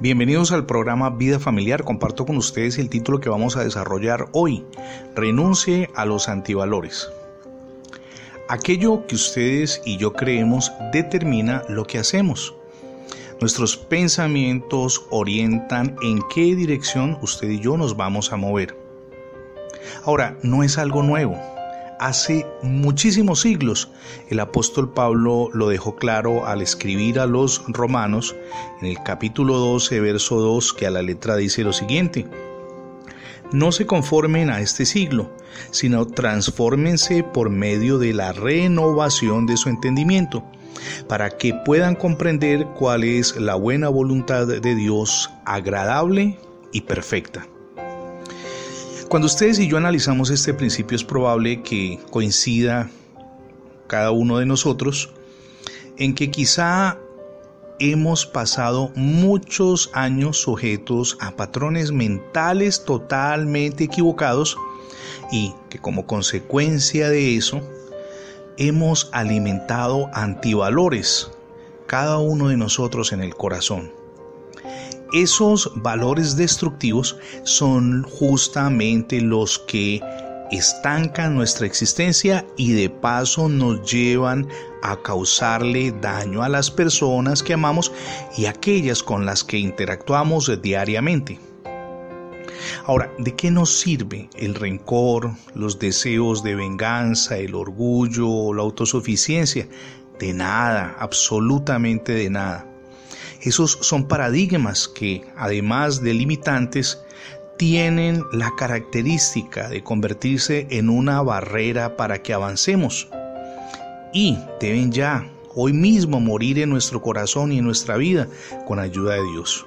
Bienvenidos al programa Vida Familiar. Comparto con ustedes el título que vamos a desarrollar hoy. Renuncie a los antivalores. Aquello que ustedes y yo creemos determina lo que hacemos. Nuestros pensamientos orientan en qué dirección usted y yo nos vamos a mover. Ahora, no es algo nuevo hace muchísimos siglos. El apóstol Pablo lo dejó claro al escribir a los romanos en el capítulo 12, verso 2, que a la letra dice lo siguiente. No se conformen a este siglo, sino transfórmense por medio de la renovación de su entendimiento, para que puedan comprender cuál es la buena voluntad de Dios, agradable y perfecta. Cuando ustedes y yo analizamos este principio es probable que coincida cada uno de nosotros en que quizá hemos pasado muchos años sujetos a patrones mentales totalmente equivocados y que como consecuencia de eso hemos alimentado antivalores cada uno de nosotros en el corazón esos valores destructivos son justamente los que estancan nuestra existencia y de paso nos llevan a causarle daño a las personas que amamos y aquellas con las que interactuamos diariamente. Ahora, ¿de qué nos sirve el rencor, los deseos de venganza, el orgullo, la autosuficiencia? De nada, absolutamente de nada. Esos son paradigmas que, además de limitantes, tienen la característica de convertirse en una barrera para que avancemos. Y deben ya, hoy mismo, morir en nuestro corazón y en nuestra vida con ayuda de Dios.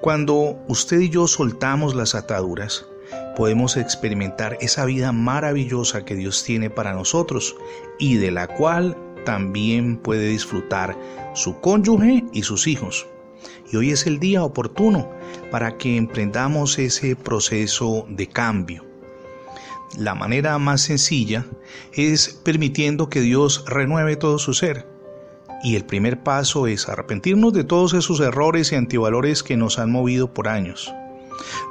Cuando usted y yo soltamos las ataduras, podemos experimentar esa vida maravillosa que Dios tiene para nosotros y de la cual también puede disfrutar su cónyuge y sus hijos. Y hoy es el día oportuno para que emprendamos ese proceso de cambio. La manera más sencilla es permitiendo que Dios renueve todo su ser. Y el primer paso es arrepentirnos de todos esos errores y antivalores que nos han movido por años.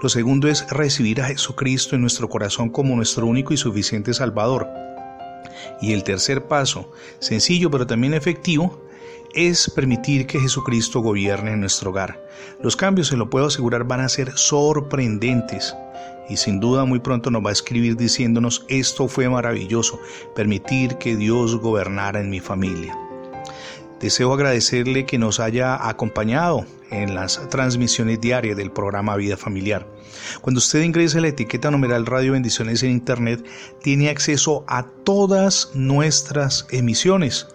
Lo segundo es recibir a Jesucristo en nuestro corazón como nuestro único y suficiente Salvador. Y el tercer paso, sencillo pero también efectivo, es permitir que Jesucristo gobierne en nuestro hogar. Los cambios, se lo puedo asegurar, van a ser sorprendentes. Y sin duda muy pronto nos va a escribir diciéndonos, esto fue maravilloso, permitir que Dios gobernara en mi familia. Deseo agradecerle que nos haya acompañado en las transmisiones diarias del programa Vida Familiar. Cuando usted ingresa la etiqueta numeral Radio Bendiciones en Internet, tiene acceso a todas nuestras emisiones.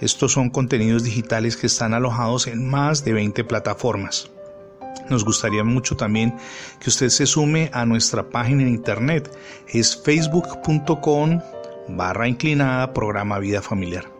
Estos son contenidos digitales que están alojados en más de 20 plataformas. Nos gustaría mucho también que usted se sume a nuestra página en internet. Es facebook.com barra inclinada programa Vida Familiar.